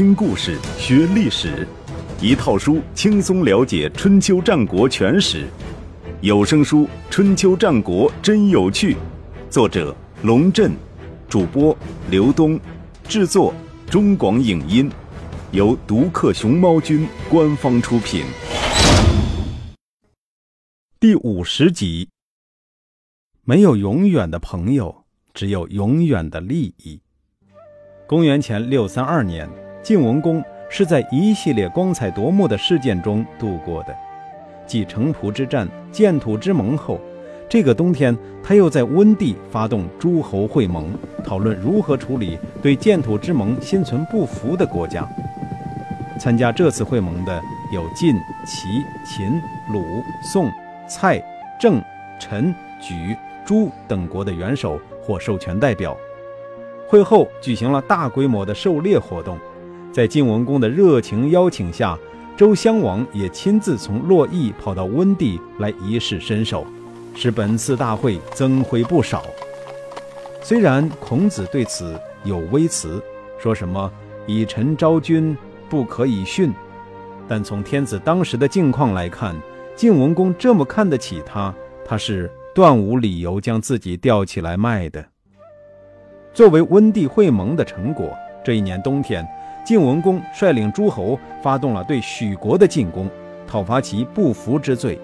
听故事学历史，一套书轻松了解春秋战国全史。有声书《春秋战国真有趣》，作者龙震，主播刘东，制作中广影音，由独克熊猫君官方出品。第五十集。没有永远的朋友，只有永远的利益。公元前六三二年，晋文公是在一系列光彩夺目的事件中度过的。继城濮之战、建土之盟后，这个冬天他又在温地发动诸侯会盟，讨论如何处理对建土之盟心存不服的国家。参加这次会盟的有晋、齐、秦、鲁、宋、蔡、郑、陈、莒、朱等国的元首或授权代表。会后举行了大规模的狩猎活动，在晋文公的热情邀请下，周襄王也亲自从洛邑跑到温地来一试身手，使本次大会增辉不少。虽然孔子对此有微词，说什么“以臣招君，不可以训”，但从天子当时的境况来看，晋文公这么看得起他，他是断无理由将自己吊起来卖的。作为温地会盟的成果，这一年冬天，晋文公率领诸侯发动了对许国的进攻，讨伐其不服之罪。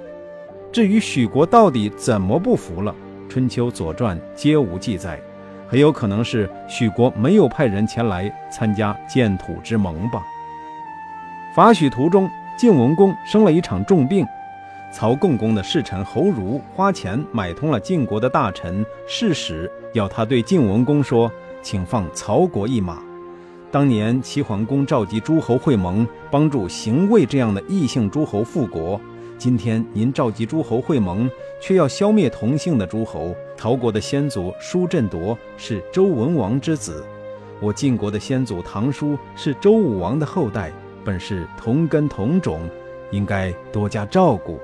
至于许国到底怎么不服了，《春秋》《左传》皆无记载，很有可能是许国没有派人前来参加建土之盟吧。伐许途中，晋文公生了一场重病。曹共公的侍臣侯儒花钱买通了晋国的大臣士使，要他对晋文公说：“请放曹国一马。当年齐桓公召集诸侯会盟，帮助邢魏这样的异姓诸侯复国。今天您召集诸侯会盟，却要消灭同姓的诸侯。曹国的先祖叔振铎是周文王之子，我晋国的先祖唐叔是周武王的后代，本是同根同种，应该多加照顾。”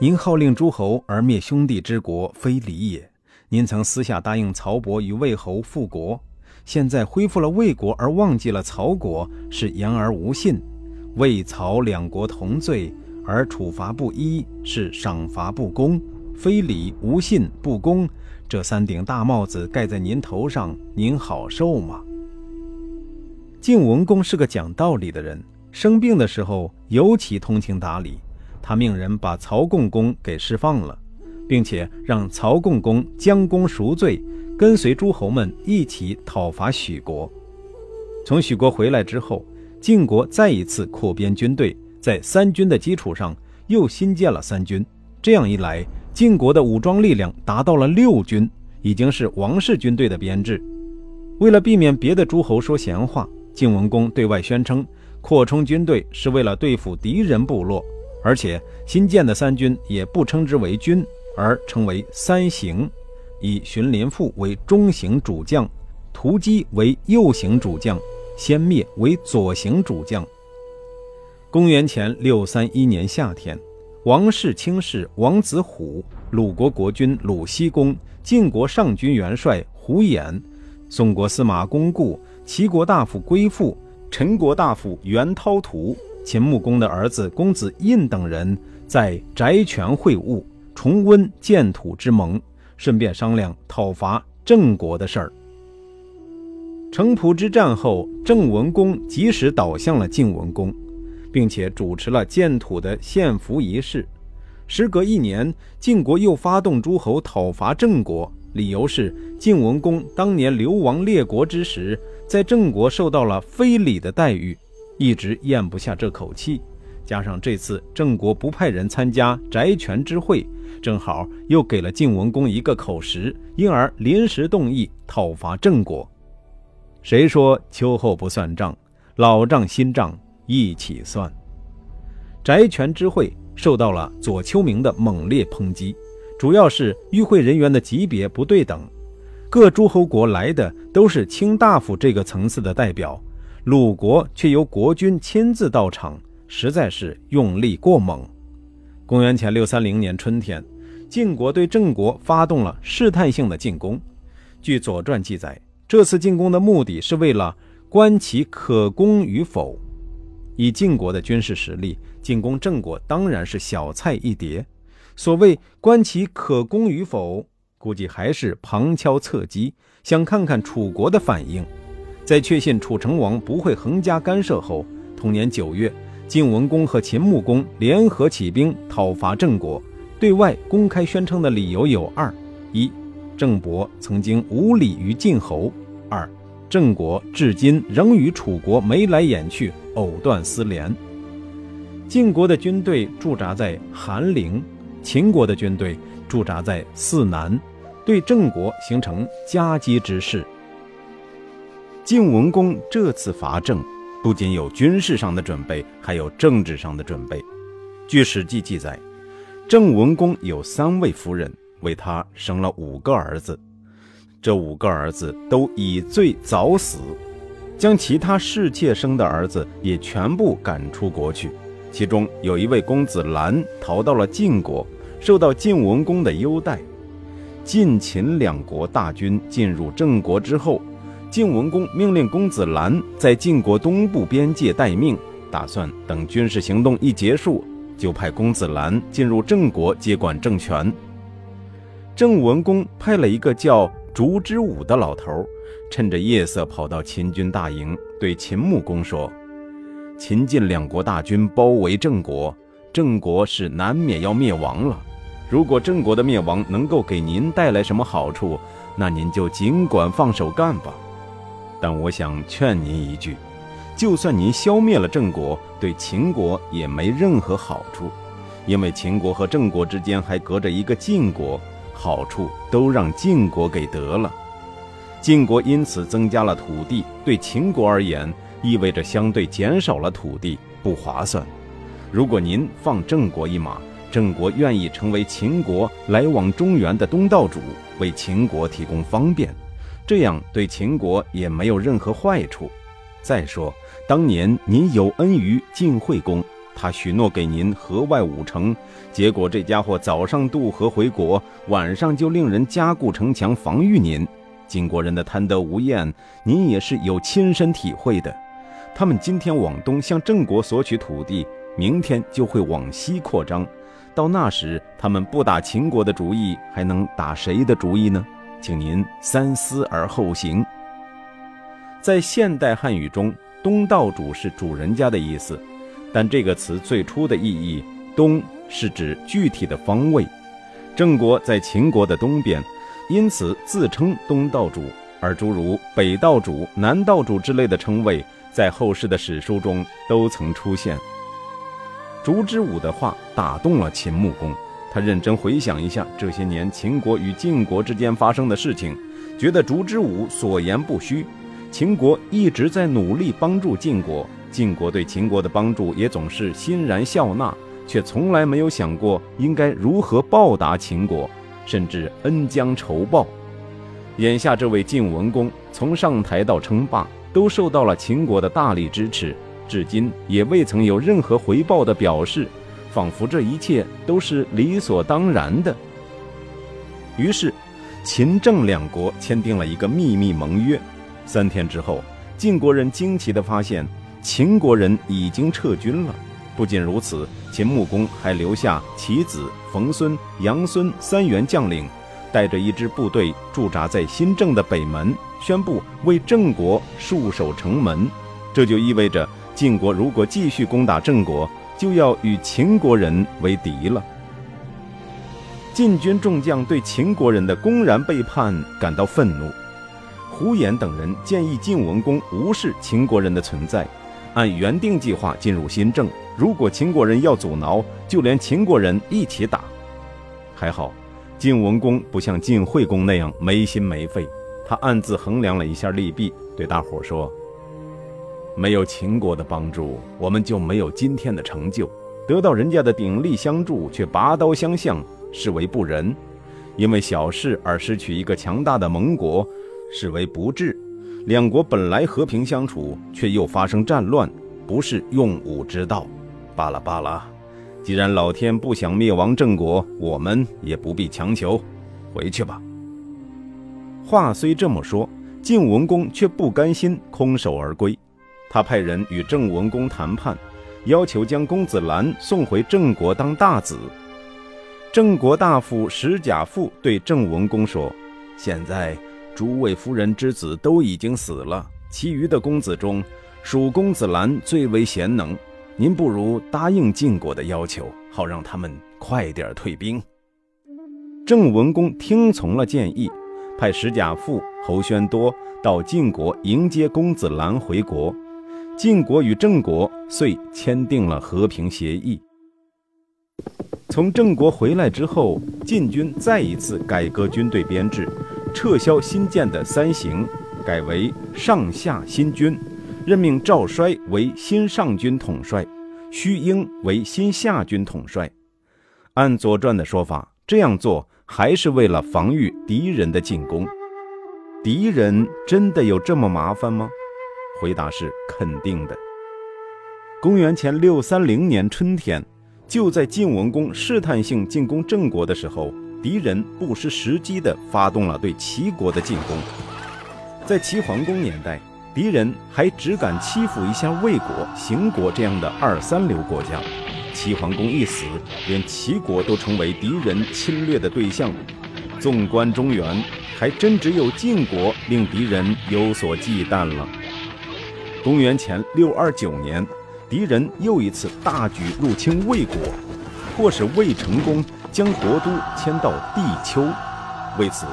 您号令诸侯而灭兄弟之国，非礼也。您曾私下答应曹伯与魏侯复国，现在恢复了魏国而忘记了曹国，是言而无信。魏曹两国同罪而处罚不一，是赏罚不公，非礼无信不公。这三顶大帽子盖在您头上，您好受吗？晋文公是个讲道理的人，生病的时候尤其通情达理。他命人把曹共公给释放了，并且让曹共公将功赎罪，跟随诸侯们一起讨伐许国。从许国回来之后，晋国再一次扩编军队，在三军的基础上又新建了三军。这样一来，晋国的武装力量达到了六军，已经是王室军队的编制。为了避免别的诸侯说闲话，晋文公对外宣称，扩充军队是为了对付敌人部落。而且新建的三军也不称之为军，而称为三行，以荀林父为中行主将，屠基为右行主将，先灭为左行主将。公元前六三一年夏天，王室卿士王子虎、鲁国国君鲁西公、晋国上军元帅胡偃、宋国司马公固、齐国大夫归父、陈国大夫袁涛图。秦穆公的儿子公子印等人在翟泉会晤，重温建土之盟，顺便商量讨伐郑国的事儿。城濮之战后，郑文公及时倒向了晋文公，并且主持了建土的献俘仪式。时隔一年，晋国又发动诸侯讨伐郑国，理由是晋文公当年流亡列国之时，在郑国受到了非礼的待遇。一直咽不下这口气，加上这次郑国不派人参加翟权之会，正好又给了晋文公一个口实，因而临时动议讨伐郑国。谁说秋后不算账？老账新账一起算。翟权之会受到了左丘明的猛烈抨击，主要是与会人员的级别不对等，各诸侯国来的都是卿大夫这个层次的代表。鲁国却由国君亲自到场，实在是用力过猛。公元前六三零年春天，晋国对郑国发动了试探性的进攻。据《左传》记载，这次进攻的目的是为了观其可攻与否。以晋国的军事实力，进攻郑国当然是小菜一碟。所谓观其可攻与否，估计还是旁敲侧击，想看看楚国的反应。在确信楚成王不会横加干涉后，同年九月，晋文公和秦穆公联合起兵讨伐郑国。对外公开宣称的理由有二：一，郑伯曾经无礼于晋侯；二，郑国至今仍与楚国眉来眼去，藕断丝连。晋国的军队驻扎在韩陵，秦国的军队驻扎在泗南，对郑国形成夹击之势。晋文公这次伐郑，不仅有军事上的准备，还有政治上的准备。据《史记》记载。郑文公有三位夫人，为他生了五个儿子。这五个儿子都以罪早死，将其他侍妾生的儿子也全部赶出国去。其中有一位公子兰逃到了晋国，受到晋文公的优待。晋秦两国大军进入郑国之后，晋文公命令公子兰在晋国东部边界待命，打算等军事行动一结束。就派公子兰进入郑国接管政权。郑文公派了一个叫烛之武的老头，趁着夜色跑到秦军大营，对秦穆公说：“秦晋两国大军包围郑国，郑国是难免要灭亡了。如果郑国的灭亡能够给您带来什么好处，那您就尽管放手干吧。但我想劝您一句。”就算您消灭了郑国，对秦国也没任何好处，因为秦国和郑国之间还隔着一个晋国，好处都让晋国给得了。晋国因此增加了土地，对秦国而言意味着相对减少了土地，不划算。如果您放郑国一马，郑国愿意成为秦国来往中原的东道主，为秦国提供方便，这样对秦国也没有任何坏处。再说。当年您有恩于晋惠公，他许诺给您河外五城，结果这家伙早上渡河回国，晚上就令人加固城墙防御您。晋国人的贪得无厌，您也是有亲身体会的。他们今天往东向郑国索取土地，明天就会往西扩张，到那时他们不打秦国的主意，还能打谁的主意呢？请您三思而后行。在现代汉语中。东道主是主人家的意思，但这个词最初的意义“东”是指具体的方位。郑国在秦国的东边，因此自称东道主。而诸如北道主、南道主之类的称谓，在后世的史书中都曾出现。烛之武的话打动了秦穆公，他认真回想一下这些年秦国与晋国之间发生的事情，觉得烛之武所言不虚。秦国一直在努力帮助晋国，晋国对秦国的帮助也总是欣然笑纳，却从来没有想过应该如何报答秦国，甚至恩将仇报。眼下这位晋文公从上台到称霸，都受到了秦国的大力支持，至今也未曾有任何回报的表示，仿佛这一切都是理所当然的。于是，秦郑两国签订了一个秘密盟约。三天之后，晋国人惊奇地发现，秦国人已经撤军了。不仅如此，秦穆公还留下其子冯孙、杨孙三员将领，带着一支部队驻扎在新郑的北门，宣布为郑国戍守城门。这就意味着，晋国如果继续攻打郑国，就要与秦国人为敌了。晋军众将对秦国人的公然背叛感到愤怒。胡衍等人建议晋文公无视秦国人的存在，按原定计划进入新郑。如果秦国人要阻挠，就连秦国人一起打。还好，晋文公不像晋惠公那样没心没肺，他暗自衡量了一下利弊，对大伙说：“没有秦国的帮助，我们就没有今天的成就。得到人家的鼎力相助，却拔刀相向，视为不仁。因为小事而失去一个强大的盟国。”视为不智，两国本来和平相处，却又发生战乱，不是用武之道。罢了罢了，既然老天不想灭亡郑国，我们也不必强求，回去吧。话虽这么说，晋文公却不甘心空手而归，他派人与郑文公谈判，要求将公子兰送回郑国当大子。郑国大夫石甲父对郑文公说：“现在诸位夫人之子都已经死了，其余的公子中，属公子兰最为贤能。您不如答应晋国的要求，好让他们快点退兵。”郑文公听从了建议，派石甲父侯宣多到晋国迎接公子兰回国。晋国与郑国遂签订了和平协议。从郑国回来之后，晋军再一次改革军队编制，撤销新建的三行，改为上下新军，任命赵衰为新上军统帅，徐英为新下军统帅。按《左传》的说法，这样做。还是为了防御敌人的进攻。敌人真的有这么麻烦吗？回答是肯定的。公元前六三零年春天，就在晋文公试探性进攻郑国的时候，敌人不失时机地发动了对齐国的进攻。在齐桓公年代，敌人还只敢欺负一下魏国、邢国这样的二三流国家。齐桓公一死，连齐国都成为敌人侵略的对象。纵观中原，还真只有晋国令敌人有所忌惮了。公元前六二九年，敌人又一次大举入侵魏国，迫使魏成功将国都迁到地丘。为此，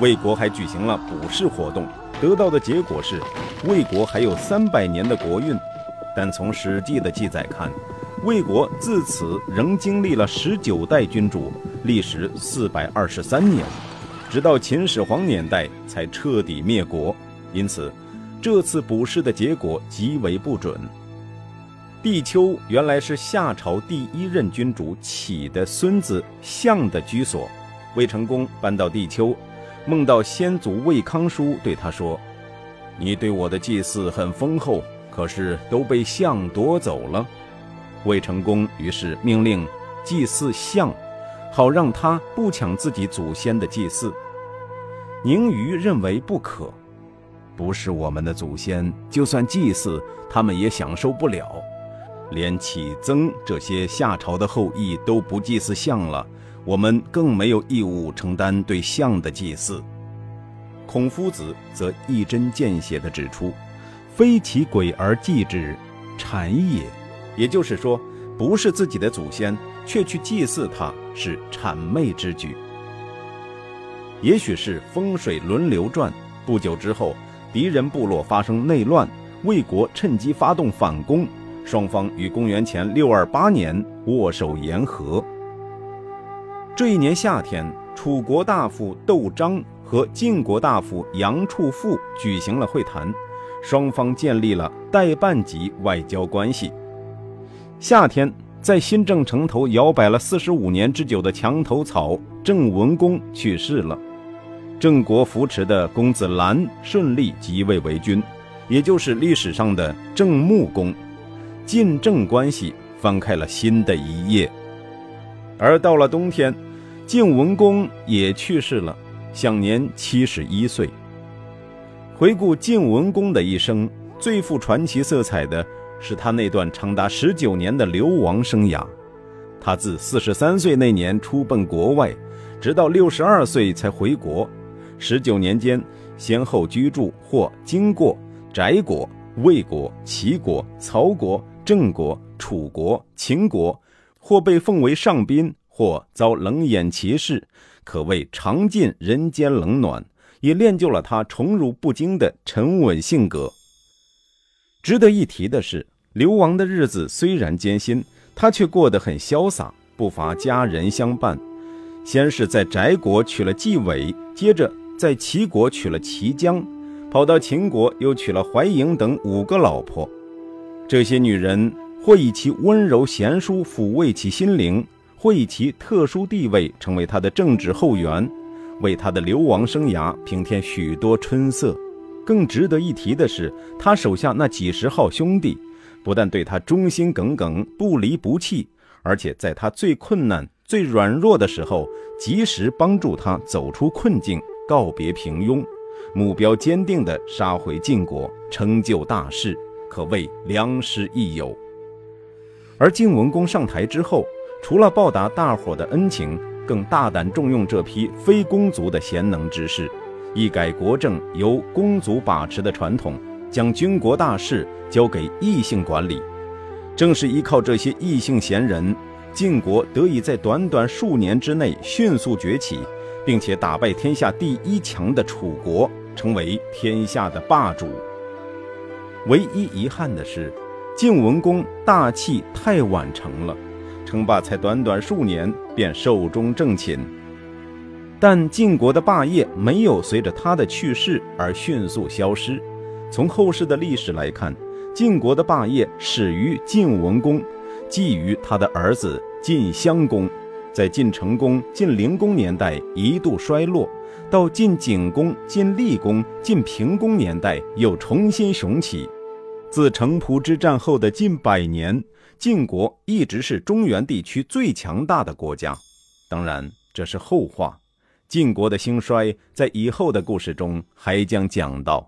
魏国还举行了补氏活动，得到的结果是魏国还有三百年的国运。但从《史记》的记载看，魏国自此仍经历了十九代君主，历时四百二十三年，直到秦始皇年代才彻底灭国。因此，这次卜筮的结果极为不准。帝丘原来是夏朝第一任君主启的孙子相的居所。魏成功搬到帝丘，梦到先祖魏康叔对他说：“你对我的祭祀很丰厚，可是都被相夺走了。”魏成功于是命令祭祀象，好让他不抢自己祖先的祭祀。宁于认为不可，不是我们的祖先，就算祭祀，他们也享受不了。连启曾这些夏朝的后裔都不祭祀象了，我们更没有义务承担对象的祭祀。孔夫子则一针见血地指出：“非其鬼而祭之，谄也。”也就是说，不是自己的祖先，却去祭祀他，是谄媚之举。也许是风水轮流转，不久之后，敌人部落发生内乱，魏国趁机发动反攻，双方于公元前六二八年握手言和。这一年夏天，楚国大夫窦章和晋国大夫杨处父举行了会谈，双方建立了代办级外交关系。夏天，在新郑城头摇摆了四十五年之久的墙头草郑文公去世了，郑国扶持的公子兰顺利即位为君，也就是历史上的郑穆公，晋郑关系翻开了新的一页。而到了冬天，晋文公也去世了，享年七十一岁。回顾晋文公的一生，最富传奇色彩的。是他那段长达十九年的流亡生涯。他自四十三岁那年出奔国外，直到六十二岁才回国。十九年间，先后居住或经过翟国、魏国、齐国、曹国、郑国、楚国、秦国，或被奉为上宾，或遭冷眼歧视，可谓尝尽人间冷暖，也练就了他宠辱不惊的沉稳性格。值得一提的是，流亡的日子虽然艰辛，他却过得很潇洒，不乏家人相伴。先是在翟国娶了纪伟，接着在齐国娶了齐姜，跑到秦国又娶了怀莹等五个老婆。这些女人或以其温柔贤淑抚慰其心灵，或以其特殊地位成为他的政治后援，为他的流亡生涯平添许多春色。更值得一提的是，他手下那几十号兄弟，不但对他忠心耿耿、不离不弃，而且在他最困难、最软弱的时候，及时帮助他走出困境，告别平庸，目标坚定地杀回晋国，成就大事，可谓良师益友。而晋文公上台之后，除了报答大伙的恩情，更大胆重用这批非公族的贤能之士，一改国政由公族把持的传统，将军国大事交给异姓管理。正是依靠这些异姓贤人，晋国得以在短短数年之内迅速崛起，并且打败天下第一强的楚国，成为天下的霸主。唯一遗憾的是，晋文公大器太晚成了。称霸才短短数年，便寿终正寝。但晋国的霸业没有随着他的去世而迅速消失。从后世的历史来看，晋国的霸业始于晋文公，继于他的儿子晋襄公，在晋成公、晋灵公年代一度衰落，到晋景公、晋厉公、晋平公年代又重新雄起。自城濮之战后的近百年。晋国一直是中原地区最强大的国家，当然这是后话。晋国的兴衰，在以后的故事中还将讲到。